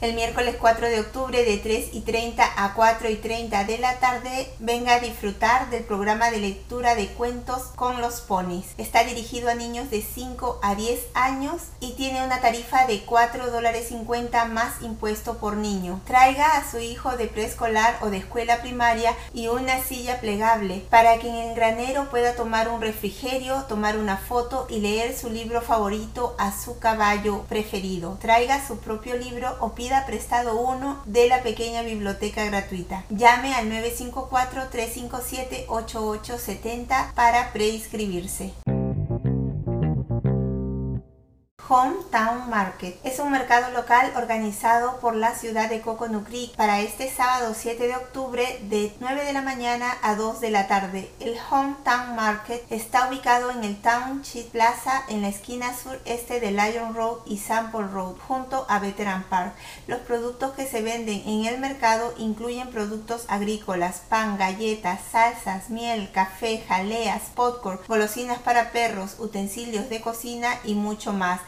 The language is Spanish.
El miércoles 4 de octubre de 3 y 30 a 4 y 30 de la tarde venga a disfrutar del programa de lectura de cuentos con los ponis. Está dirigido a niños de 5 a 10 años y tiene una tarifa de 4 dólares 50 más impuesto por niño. Traiga a su hijo de preescolar o de escuela primaria y una silla plegable para que en el granero pueda tomar un refrigerio, tomar una foto y leer su libro favorito a su caballo preferido. Traiga su propio libro o pida prestado uno de la pequeña biblioteca gratuita. Llame al 954-357-8870 para preinscribirse. Hometown Market. Es un mercado local organizado por la ciudad de Coconut Creek para este sábado 7 de octubre de 9 de la mañana a 2 de la tarde. El Hometown Market está ubicado en el Township Plaza en la esquina sureste de Lion Road y Sample Road junto a Veteran Park. Los productos que se venden en el mercado incluyen productos agrícolas, pan, galletas, salsas, miel, café, jaleas, popcorn, golosinas para perros, utensilios de cocina y mucho más